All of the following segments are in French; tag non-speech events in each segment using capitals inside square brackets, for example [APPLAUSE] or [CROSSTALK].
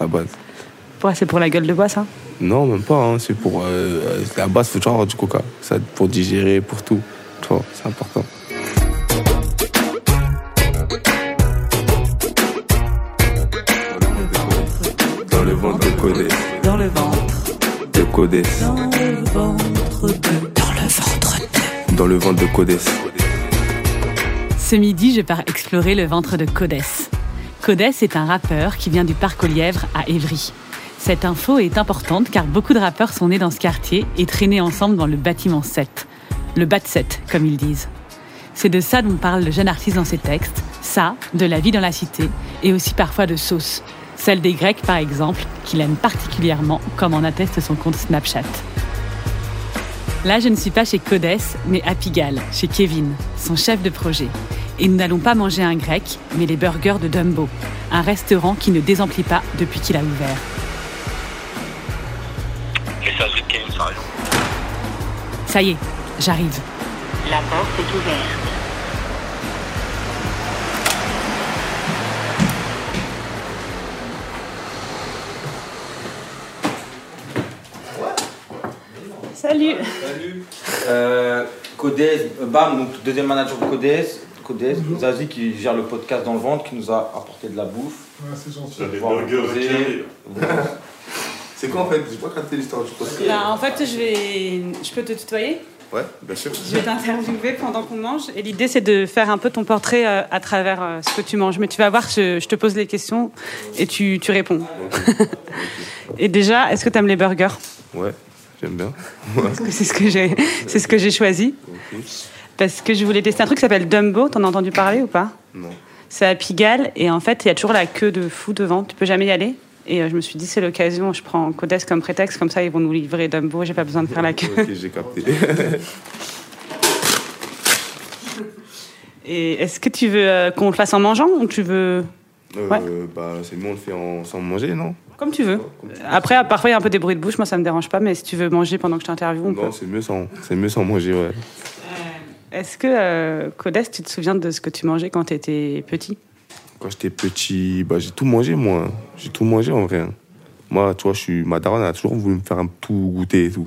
la base. Ouais, c'est pour la gueule de bois, ça? Non, même pas. hein, C'est pour. Euh, à la base, faut toujours avoir du coca. Ça, pour digérer, pour tout. Tu vois, c'est important. Dans le ventre de Codès. Dans le ventre. De Codès. Dans le ventre de. Dans le ventre de. Dans le ventre de Codès. Ce midi, je pars explorer le ventre de Codès. Codès est un rappeur qui vient du parc aux Lièvres à Évry. Cette info est importante car beaucoup de rappeurs sont nés dans ce quartier et traînés ensemble dans le bâtiment 7. Le bat 7, comme ils disent. C'est de ça dont parle le jeune artiste dans ses textes, ça, de la vie dans la cité, et aussi parfois de sauce. Celle des Grecs, par exemple, qu'il aime particulièrement, comme en atteste son compte Snapchat. Là, je ne suis pas chez Codès, mais à Pigalle, chez Kevin, son chef de projet. Et nous n'allons pas manger un grec, mais les burgers de Dumbo, un restaurant qui ne désemplit pas depuis qu'il a ouvert. Ça y est, j'arrive. La porte est ouverte. Salut Euh, Codez, euh, Bam, donc deuxième manager de Codez, Codez, Zazie qui gère le podcast dans le ventre, qui nous a apporté de la bouffe. Ouais, c'est gentil. Poser- [LAUGHS] C'est quoi en fait? J'ai pas capté l'histoire du podcast. Bah, En fait, je vais. Je peux te tutoyer? Ouais, bien sûr. Je vais t'interviewer pendant qu'on mange. Et l'idée, c'est de faire un peu ton portrait euh, à travers euh, ce que tu manges. Mais tu vas voir, je, je te pose les questions et tu, tu réponds. [LAUGHS] et déjà, est-ce que tu aimes les burgers? Ouais, j'aime bien. C'est ce que j'ai, c'est ce que j'ai choisi. Parce que je voulais tester un truc qui s'appelle Dumbo. T'en as entendu parler ou pas Non. C'est à Pigalle et en fait, il y a toujours la queue de fou devant. Tu peux jamais y aller. Et euh, je me suis dit, c'est l'occasion. Je prends Codes comme prétexte, comme ça, ils vont nous livrer Dumbo. J'ai pas besoin de faire la queue. Ok, j'ai capté. [LAUGHS] Et est-ce que tu veux euh, qu'on le fasse en mangeant ou tu veux? Euh, Ouais. Bah, c'est mieux, on le fait en, sans manger, non? Comme tu veux Après, parfois, il y a un peu des bruits de bouche. Moi, ça me dérange pas. Mais si tu veux manger pendant que je t'interviewe, on peut. Non, c'est mieux sans, mieux sans manger, ouais. Est-ce que, euh, Codès, tu te souviens de ce que tu mangeais quand tu étais petit? Quand j'étais petit, bah, j'ai tout mangé, moi. J'ai tout mangé, en vrai. hein. Moi, tu vois, je suis... ma daronne a toujours voulu me faire un tout goûter et tout.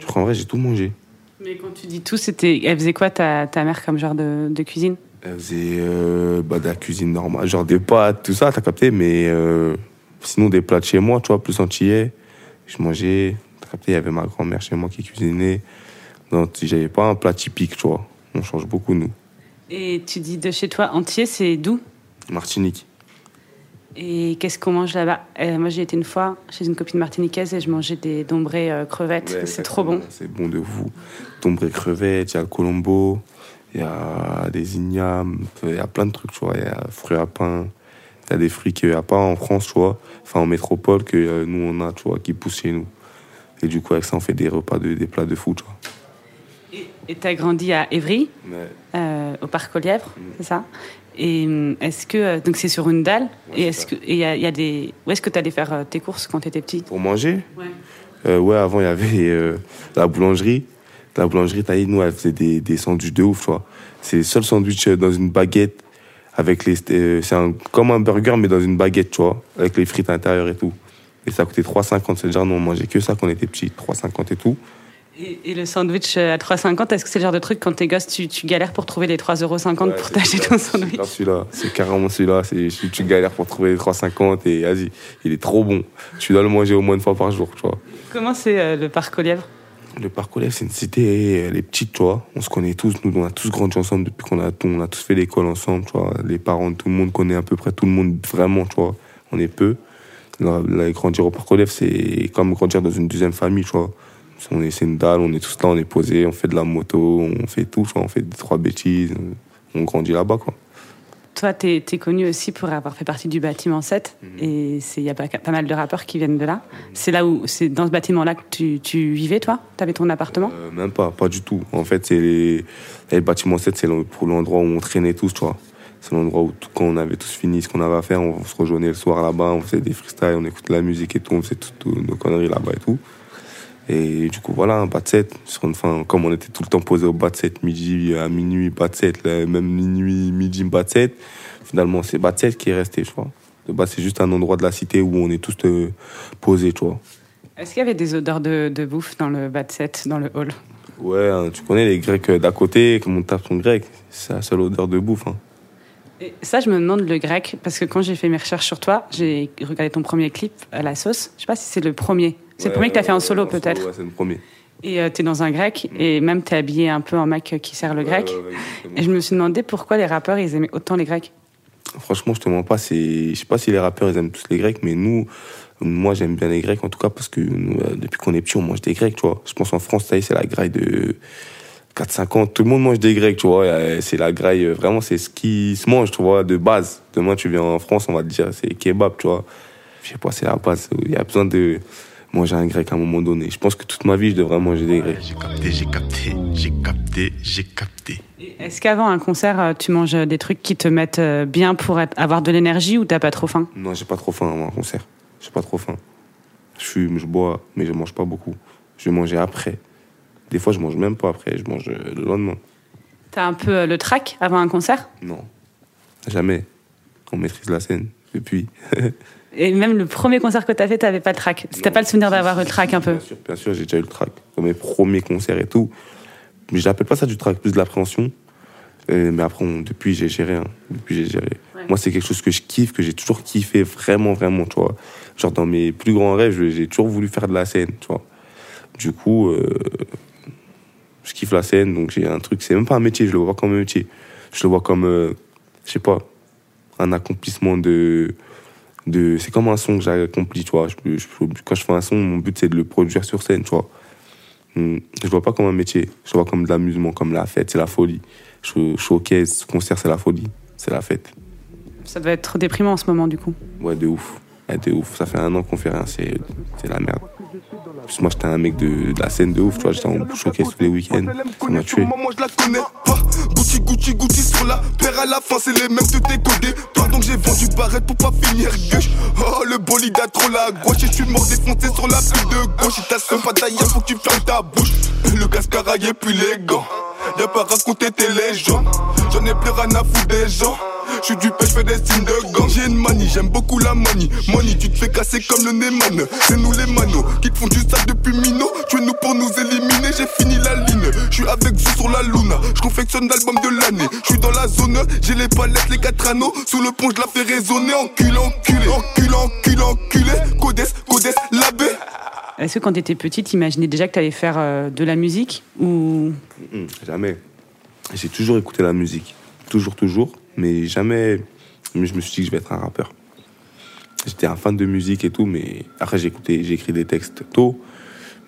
Je crois, en vrai, j'ai tout mangé. Mais quand tu dis tout, c'était. Elle faisait quoi ta, ta mère comme genre de, de cuisine? Elle faisait euh, bah, de la cuisine normale, genre des pâtes, tout ça, t'as capté, mais euh, sinon des plats de chez moi, tu vois, plus antillais. Je mangeais, t'as capté, il y avait ma grand-mère chez moi qui cuisinait. Si j'avais pas un plat typique, tu vois. On change beaucoup, nous. Et tu dis de chez toi entier, c'est d'où? Martinique. Et qu'est-ce qu'on mange là-bas? Euh, Moi, j'ai été une fois chez une copine martiniquaise et je mangeais des dombrés euh, crevettes. Ouais, c'est trop bon. C'est bon de vous. Tombré crevettes, il y a le colombo, il y a des ignames, il y a plein de trucs, tu vois. Il y a fruits à pain. Il y a des fruits qu'il n'y a pas en France, tu vois. Enfin, en métropole, que euh, nous, on a, tu vois, qui poussent chez nous. Et du coup, avec ça, on fait des repas, de, des plats de fou, tu vois. Et tu as grandi à Évry, Ouais. euh, au parc aux Lièvres, c'est ça? Et hum, est-ce que. euh, Donc, c'est sur une dalle Et est-ce que. et il y a, y a des. Où est-ce que tu allais faire euh, tes courses quand tu étais petit Pour manger? Ouais. Euh, ouais, avant, il y avait euh, la boulangerie. La boulangerie, t'as dit, nous, elle faisait des, des sandwichs de ouf, tu vois. C'est le seul sandwich euh, dans une baguette. avec les euh, C'est un, comme un burger, mais dans une baguette, tu vois. Avec les frites à l'intérieur et tout. Et ça coûtait 3,50. C'est-à-dire, nous, on mangeait que ça quand on était petit. 3,50 et tout. Et, et le sandwich euh, à 3,50, est-ce que c'est le genre de truc quand t'es gosse, tu, tu galères pour trouver les 3,50 euros Ouais, pour t'acheter ton sandwich C'est celui-là. C'est carrément celui-là. Tu, tu galères pour trouver les 3,50 et vas-y. Il est trop bon. Tu dois le manger au moins une fois par jour, tu vois. Comment c'est euh, le parc aux Lièvres? Le parc aux Lièvres, c'est une cité, elle est petite, tu vois. On se connaît tous, nous, on a tous grandi ensemble depuis qu'on a, on a tous fait l'école ensemble, tu vois. Les parents, tout le monde connaît à peu près tout le monde, vraiment, tu vois. On est peu. Là, là, grandir au parc aux Lièvres, c'est comme grandir dans une deuxième famille, tu vois. On est, c'est une dalle, on est tous là, on est posé, on fait de la moto, on fait tout, on fait trois bêtises, on grandit là-bas, quoi. Toi, tu es, connu aussi pour avoir fait partie du bâtiment 7. Et il y a pas, pas mal de rappeurs qui viennent de là. C'est là où, c'est dans ce bâtiment-là que tu, tu vivais, toi? Tu avais ton appartement? Euh, même pas, pas du tout. En fait, c'est les... et le bâtiment 7, c'est pour l'endroit où on traînait tous, tu vois. C'est l'endroit où tout- quand on avait tous fini ce qu'on avait à faire, on se rejoignait le soir là-bas, on faisait des freestyles, on écoutait la musique et tout, on faisait toutes toutes nos conneries là-bas et tout. Et du coup, voilà, un bas de 7. Sur une fin, comme on était tout le temps posé au bas de 7, midi à minuit, bas de 7, là, même minuit, midi, bas de 7, finalement, c'est bas de 7 qui est resté, tu vois. Le bas, c'est juste un endroit de la cité où on est tous euh, posés, tu vois. Est-ce qu'il y avait des odeurs de, de bouffe dans le bas de 7, dans le hall? Ouais, hein, tu connais les Grecs euh, d'à côté, comme on tape son grec, c'est la seule odeur de bouffe. Hein. Et ça, je me demande le grec, parce que quand j'ai fait mes recherches sur toi, j'ai regardé ton premier clip à la sauce. Je sais pas si c'est le premier. C'est le premier que tu as fait en solo, peut-être. Ouais, c'est le premier. Et tu t'es dans un grec, et même t'es habillé un peu en mec qui sert le grec. Et je me suis demandé pourquoi les rappeurs, ils aimaient autant les grecs. Franchement, je te mens pas, je sais pas si les rappeurs ils aiment tous les Grecs, mais nous, moi j'aime bien les Grecs en tout cas parce que nous, euh, depuis qu'on est petit, on mange des Grecs, tu vois. Je pense en France, ça y est, c'est la graille de 4-5 ans, tout le monde mange des Grecs, tu vois. Euh, C'est la graille, euh, vraiment, c'est ce qui se mange, tu vois, de base. Demain, tu viens en France, on va te dire, c'est kebab, tu vois. Je sais pas, c'est la base. Il y a besoin de manger un Grec à un moment donné. Je pense que toute ma vie, je devrais manger des Grecs. J'ai capté, j'ai capté, j'ai capté, j'ai capté. Est-ce qu'avant un concert, euh, tu manges des trucs qui te mettent euh, bien pour être- avoir de l'énergie ou t'as pas trop faim? Non, j'ai pas trop faim avant un concert. J'ai pas trop faim. Je fume, je bois, mais je mange pas beaucoup. Je vais manger après. Des fois, je mange même pas après, je mange euh, le lendemain. T'as un peu euh, le trac avant un concert? Non, jamais. On maîtrise la scène depuis. [LAUGHS] Et même le premier concert que t'as fait, t'avais pas le trac. Si t'as Non. pas le souvenir d'avoir eu le trac un peu. Bien sûr, bien sûr, j'ai déjà eu le trac. Dans mes premiers concerts et tout. Mais je l'appelle pas ça du trac, plus de l'appréhension. Mais après, on- depuis, j'ai géré. hein. Depuis, j'ai géré. Ouais. Moi, c'est quelque chose que je kiffe, que j'ai toujours kiffé, vraiment, vraiment, tu vois. Genre, dans mes plus grands rêves, j'ai toujours voulu faire de la scène, tu vois. Du coup, euh, je kiffe la scène, donc j'ai un truc, c'est même pas un métier, je le vois pas comme un métier. Je le vois comme, euh, je sais pas, un accomplissement de. De c'est comme un son que j'ai accompli, tu vois. Je- je- quand je fais un son, mon but, c'est de le produire sur scène, tu vois. Hmm. Je le vois pas comme un métier, je le vois comme de l'amusement, comme la fête, c'est la folie. Show- Showcase, concert, c'est la folie, c'est la fête. Ça doit être déprimant en ce moment, du coup. Ouais, de ouf. Ouais, de ouf. Ça fait un an qu'on fait rien, c'est c'est la merde. Parce moi, j'étais un mec de, la scène de ouf, tu vois. J'étais en showcase tous les week-ends. Ça m'a tué. Moi, je la connais pas. Gucci, Gucci, Gucci sur la paire à la fin, c'est les mêmes de décoder. Pardon que j'ai vendu barrette pour pas finir gauche. Oh, le bolide a trop la gauche et je suis mort défoncé sur la pile de gauche. Si t'as pas d'ailleurs, faut que tu fermes ta bouche. Le casque raillé puis les gants. Y'a pas raconter tes légendes. J'en ai plus rien à foutre des gens. Je suis du pêche, je fais des signes de gang. J'ai une manie, j'aime beaucoup la manie. Money, tu te fais casser comme le Neyman. C'est nous les manos qui te font du sale depuis Mino. Tu es nous pour nous éliminer, j'ai fini la ligne. Je suis avec vous sur la luna. Je confectionne l'album de l'année. Je suis dans la zone, j'ai les palettes, les quatre anneaux. Sous le pont, je la fais résonner. Enculé, enculé, enculé, enculé, enculé. Codes, codes, l'abbé. Est-ce que quand t'étais petite, t'imaginais déjà que t'allais faire euh, de la musique ou? Mm, jamais. J'ai toujours écouté la musique. Toujours, toujours. Mais jamais. Mais je me suis dit que je vais être un rappeur. J'étais un fan de musique et tout, mais après, j'ai écouté, des textes tôt.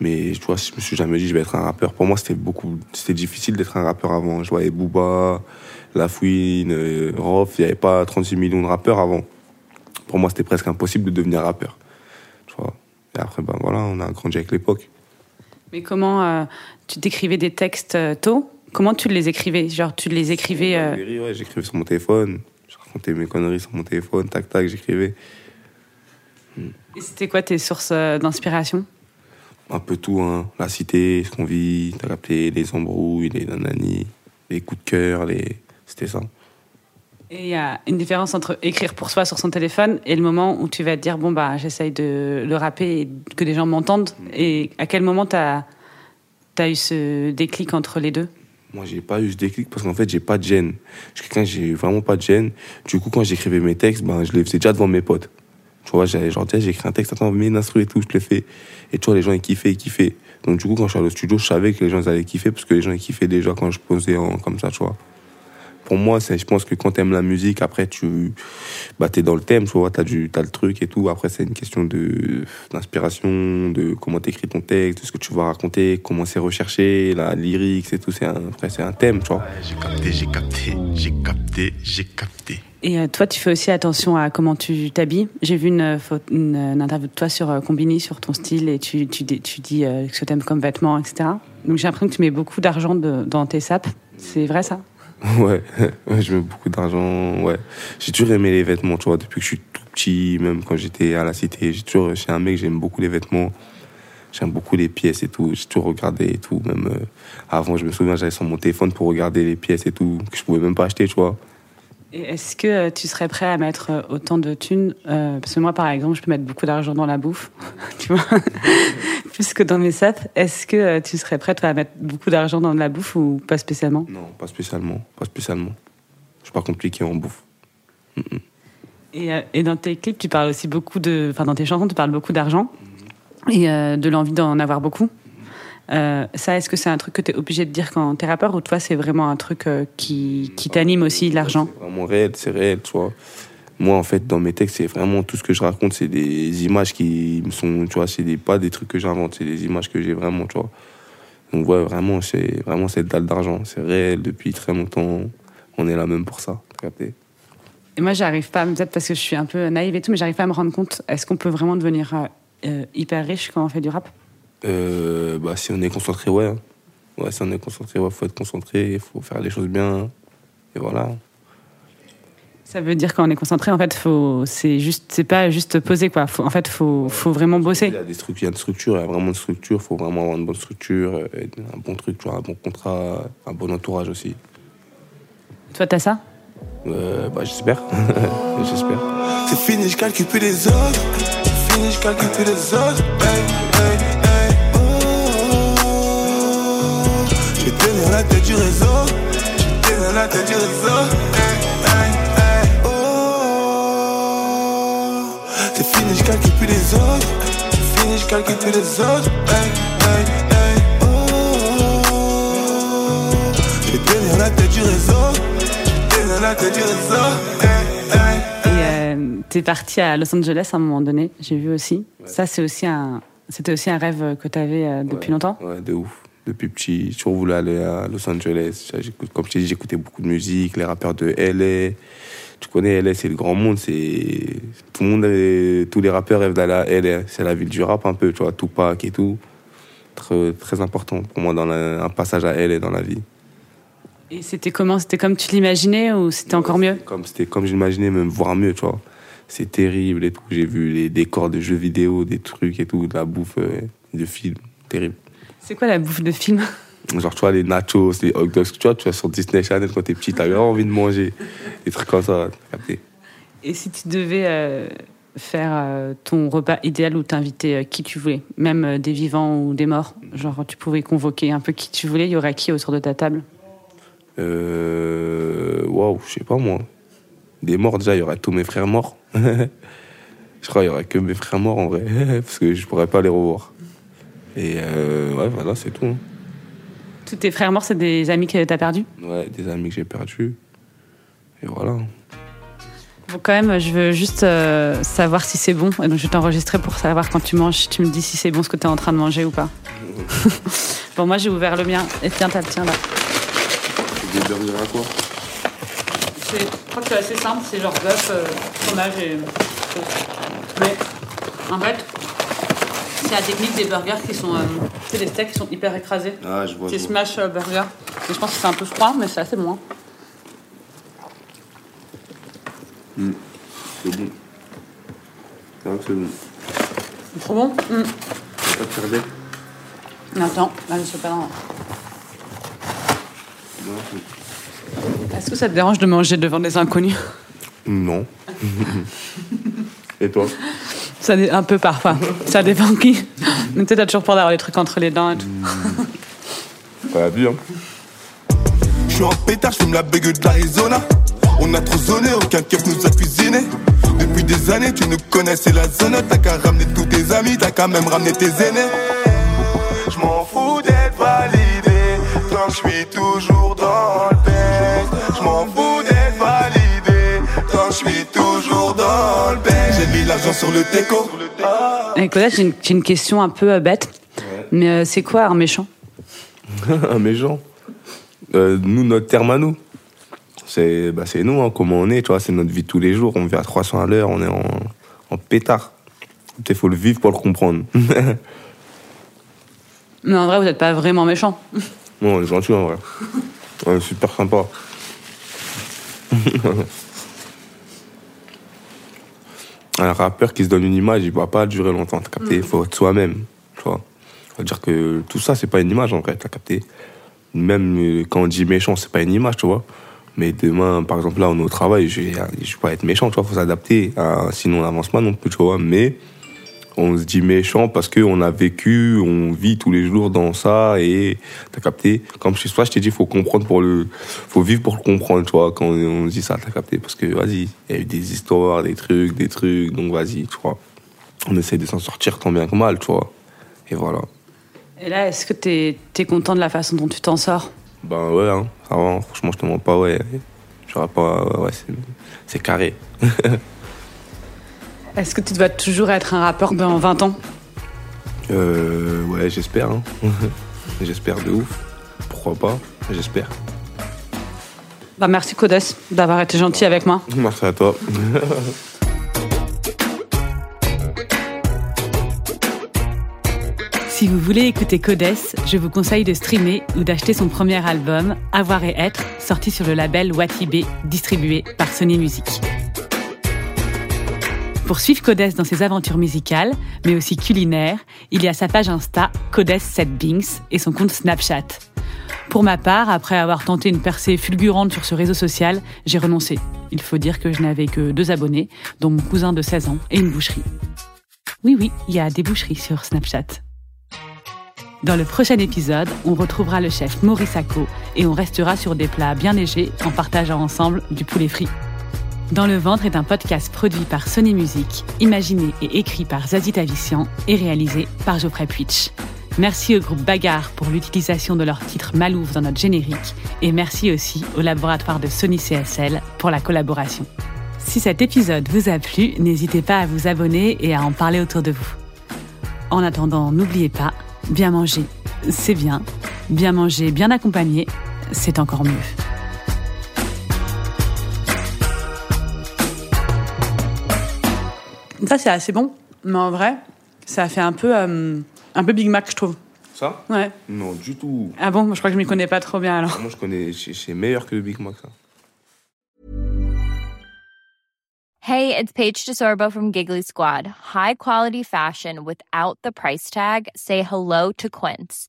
Mais tu vois, je me suis jamais dit je vais être un rappeur. Pour moi, c'était beaucoup. C'était difficile d'être un rappeur avant. Je voyais Booba, La Fouine, euh, Rof. Il n'y avait pas 36 millions de rappeurs avant. Pour moi, c'était presque impossible de devenir rappeur. Tu vois. Et après, ben voilà, on a grandi avec l'époque. Mais comment euh, tu t'écrivais des textes euh, tôt? Comment tu les écrivais? Genre, tu les écrivais. euh, Ouais, j'écrivais sur mon téléphone. Je racontais mes conneries sur mon téléphone, tac tac, j'écrivais. et C'était quoi tes sources euh, d'inspiration? Un peu tout, hein. La cité, ce qu'on vit, t'as capté, les embrouilles, les nanani, les coups de cœur, les. C'était ça. Et il y a une différence entre écrire pour soi sur son téléphone et le moment où tu vas te dire bon bah j'essaye de le rapper et que les gens m'entendent. Et à quel moment t'as as eu ce déclic entre les deux? Moi, j'ai pas eu ce déclic parce qu'en fait, j'ai pas de gêne. Je suis quelqu'un, j'ai vraiment pas de gêne? Du coup, quand j'écrivais mes textes, ben, je les faisais déjà devant mes potes. Tu vois, j'allais genre, écrit un texte, attends, mets une et tout, je le fais. Et tu vois, les gens, ils kiffaient, ils kiffaient. Donc, du coup, quand je suis allé au studio, je savais que les gens, ils allaient kiffer parce que les gens, ils kiffaient déjà quand je posais en, comme ça, tu vois. Pour moi, c'est, je pense que quand t'aimes la musique, après, tu, bah, t'es dans le thème, tu vois, t'as du, t'as le truc et tout. Après, c'est une question de, d'inspiration, de comment t'écris ton texte, de ce que tu vas raconter, comment c'est recherché, la lyrique, c'est tout. C'est un, après, c'est un thème, tu vois. J'ai capté, j'ai capté, j'ai capté, j'ai capté. Et euh, toi, tu fais aussi attention à comment tu t'habilles. J'ai vu une, euh, photo- une, une interview de toi sur euh, Combini, sur ton style, et tu, tu, dis- tu dis euh, ce que t'aimes comme vêtements, etc. Donc j'ai l'impression que tu mets beaucoup d'argent de- dans tes sapes. C'est vrai ça? [LAUGHS] Ouais, je mets beaucoup d'argent, ouais. J'ai toujours aimé les vêtements, tu vois, depuis que je suis tout petit, même quand j'étais à la cité. J'ai toujours, un mec, j'aime beaucoup les vêtements. J'aime beaucoup les pièces et tout. J'ai toujours regardé et tout. Même euh, avant, je me souviens, j'allais sur mon téléphone pour regarder les pièces et tout, que je pouvais même pas acheter, tu vois. Est-ce que euh, tu serais prêt à mettre euh, autant de thunes euh, Parce que moi, par exemple, je peux mettre beaucoup d'argent dans la bouffe, [LAUGHS] tu vois, [LAUGHS] plus que dans mes sapes. Est-ce que tu serais prêt, toi, à mettre beaucoup d'argent dans de la bouffe ou pas spécialement? Non, pas spécialement, pas spécialement. Je suis pas compliqué en bouffe. Et, euh, et dans tes clips, tu parles aussi beaucoup de. Enfin, dans tes chansons, tu parles beaucoup d'argent et euh, de l'envie d'en avoir beaucoup. Euh, ça, est-ce que c'est un truc que tu es obligé de dire quand t'es rappeur ou toi, c'est vraiment un truc euh, qui, qui t'anime aussi, l'argent? C'est vraiment réel, c'est réel, tu vois. Moi, en fait, dans mes textes, c'est vraiment tout ce que je raconte, c'est des images qui me sont, tu vois, c'est des, pas des trucs que j'invente, c'est des images que j'ai vraiment, tu vois. Donc, ouais, vraiment, c'est vraiment cette dalle d'argent. C'est réel depuis très longtemps. On est là même pour ça, capté Et moi, j'arrive pas, peut-être parce que je suis un peu naïve et tout, mais j'arrive pas à me rendre compte. Est-ce qu'on peut vraiment devenir euh, hyper riche quand on fait du rap? Euh, bah, si on est concentré, ouais. hein. Ouais, si on est concentré, ouais, faut être concentré, il faut faire les choses bien. Et voilà. Ça veut dire quand on est concentré, en fait, faut, c'est juste, c'est pas juste poser quoi. Faut, en fait, faut, faut vraiment Il bosser. y a des structures, il y a une structure, il y a vraiment une structure, il faut vraiment avoir une bonne structure, euh, un bon truc, tu vois, un bon contrat, un bon entourage aussi. Toi, t'as ça? Euh, bah, j'espère. [LAUGHS] j'espère. C'est fini, je calcule plus les autres. C'est fini, je calcule plus les autres. Hey, hey, Vais tenir la tête du réseau. Je vais tenir la tête du réseau. Hey, hey, hey. Oh, c'est fini, je calcule plus les autres. C'est fini, je calcule plus les autres. Hey, hey, hey. Oh, vais tenir la tête du réseau. Vais tenir la tête du réseau. Hey, hey. Et euh, t'es parti à Los Angeles à un moment donné, j'ai vu aussi. Ça, c'est aussi un, c'était aussi un rêve que t'avais euh, depuis Ouais. longtemps. Ouais, de ouf. Depuis petit, j'ai toujours voulu aller à Los Angeles. Comme je t'ai dit, j'écoutais beaucoup de musique, les rappeurs de LA. Tu connais LA, c'est le grand monde. C'est tout le monde, est- tous les rappeurs rêvent d'aller à LA. C'est la ville du rap un peu, tu vois, Tupac et tout. Très, très important pour moi dans la- un passage à LA dans la vie. Et c'était comment? C'était comme tu l'imaginais ou c'était encore mieux? Comme c'était comme j'imaginais, même voire mieux, tu vois. C'est terrible et tout. J'ai vu les décors de jeux vidéo, des trucs et tout, de la bouffe euh, de films, terrible. C'est quoi la bouffe de film? Genre, tu vois, les nachos, les hot dogs, tu vois, tu vois sur Disney Channel quand t'es petit, t'as vraiment envie de manger. Des trucs comme ça, capté. Et si tu devais euh, faire euh, ton repas idéal où t'invitais euh, qui tu voulais, même des vivants ou des morts, genre tu pouvais convoquer un peu qui tu voulais, il y aurait qui autour de ta table? Euh. Waouh, je sais pas moi. Des morts, déjà, il y aurait tous mes frères morts. [LAUGHS] je crois qu'il y aurait que mes frères morts en vrai, [LAUGHS] parce que je pourrais pas les revoir. Et euh, ouais, voilà, c'est tout. hein. Tous tes frères morts, c'est des amis que t'as perdus? Ouais, des amis que j'ai perdus. Et voilà. Bon, quand même, je veux juste euh, savoir si c'est bon. Et donc, je vais t'enregistrer pour savoir quand tu manges, si tu me dis si c'est bon ce que tu es en train de manger ou pas. [LAUGHS] bon, moi, j'ai ouvert le mien. Et tiens, t'as le tien là. Des burgers à quoi? Je crois que c'est assez simple. C'est genre bœuf, euh, fromage et. Mais, en fait, c'est la technique des burgers qui sont. euh, c'est des steaks qui sont hyper écrasés. Ah, je vois. C'est smash euh, burger. Et je pense que c'est un peu froid, mais c'est assez bon. hein. C'est bon. C'est vrai que c'est bon. C'est trop bon? Mm. Pas de faire d'être. Mais Attends, là, je sais pas. non. Est-ce que ça te dérange de manger devant des inconnus? Non. [LAUGHS] Et toi? Ça un peu parfois. Ça dépend qui. Mais tu sais, t'as toujours peur d'avoir les trucs entre les dents et tout. Pas bien. Je suis en pétard, je fume la bégue de l'Arizona. On a trop zoné, aucun keuf nous a cuisiné. Depuis des années, tu nous connaissais la zone. T'as qu'à ramener tous tes amis, t'as qu'à même ramener tes aînés. Je m'en fous d'être validé, tant que je suis toujours dans sur le teco. Et Kodes, j'ai une, une question un peu euh, bête. Mais euh, c'est quoi un méchant? [LAUGHS] Un méchant? Euh, nous, notre terme à nous, c'est bah, c'est nous, hein, comment on est, tu vois, c'est notre vie de tous les jours. On vit à 300 à l'heure, on est en, en pétard. Il faut le vivre pour le comprendre. [LAUGHS] Mais en vrai, vous n'êtes pas vraiment méchant. non, on est gentil en vrai. On est super sympa. [LAUGHS] Un rappeur qui se donne une image, il va pas durer longtemps, t'as capté? Il faut être soi-même, tu vois. Ça veut dire que tout ça, c'est pas une image en vrai, t'as capté? Même euh, quand on dit méchant, c'est pas une image, tu vois. Mais demain, par exemple, là, on est au travail, je vais, je vais pas être méchant, tu vois, faut s'adapter. sinon, on n'avance pas non plus, tu vois. Mais on se dit méchant parce qu'on a vécu, on vit tous les jours dans ça et t'as capté. Comme chez soi, je t'ai dit, faut comprendre pour le, faut vivre pour le comprendre, tu vois. Quand on dit ça, t'as capté. Parce que, vas-y, il y a eu des histoires, des trucs, des trucs, donc vas-y, tu vois. On essaie de s'en sortir tant bien que mal, tu vois. Et voilà. Et là, est-ce que t'es es content de la façon dont tu t'en sors? Ben ouais, hein, ça va, franchement, je te mens pas, ouais. J'aurais pas, ouais, c'est carré. [LAUGHS] Est-ce que tu dois toujours être un rappeur dans 20 ans? Euh, ouais, j'espère. Hein. [LAUGHS] j'espère de ouf. Pourquoi pas? J'espère. bah, Merci Kodes d'avoir été gentil avec moi. [LAUGHS] Merci à toi. [LAUGHS] Si vous voulez écouter Codes, je vous conseille de streamer ou d'acheter son premier album, Avoir et Être, sorti sur le label Watibé, distribué par Sony Music. Pour suivre Codes dans ses aventures musicales, mais aussi culinaires, il y a sa page Insta Codes7Bings et son compte Snapchat. Pour ma part, après avoir tenté une percée fulgurante sur ce réseau social, j'ai renoncé. Il faut dire que je n'avais que deux abonnés, dont mon cousin de 16 ans et une boucherie. Oui, oui, il y a des boucheries sur Snapchat. Dans le prochain épisode, on retrouvera le chef Maurice Sacco et on restera sur des plats bien légers en partageant ensemble du poulet frit. Dans le ventre est un podcast produit par Sony Music, imaginé et écrit par Zazie Tavissian et réalisé par Geoffrey Puitch. Merci au groupe Bagarre pour l'utilisation de leur titre Malouf dans notre générique et merci aussi au laboratoire de Sony CSL pour la collaboration. Si cet épisode vous a plu, n'hésitez pas à vous abonner et à en parler autour de vous. En attendant, n'oubliez pas, bien manger, c'est bien. Bien manger, bien accompagné, c'est encore mieux. Ça, c'est assez bon, mais en vrai, ça fait un peu, euh, un peu Big Mac, je trouve. Ça? Ouais. Non, du tout. Ah bon, je crois que je m'y connais pas trop bien alors. Moi, je connais, c'est c'est meilleur que le Big Mac, ça. Hey, it's Paige DeSorbo from Giggly Squad. High quality fashion without the price tag. Say hello to Quince.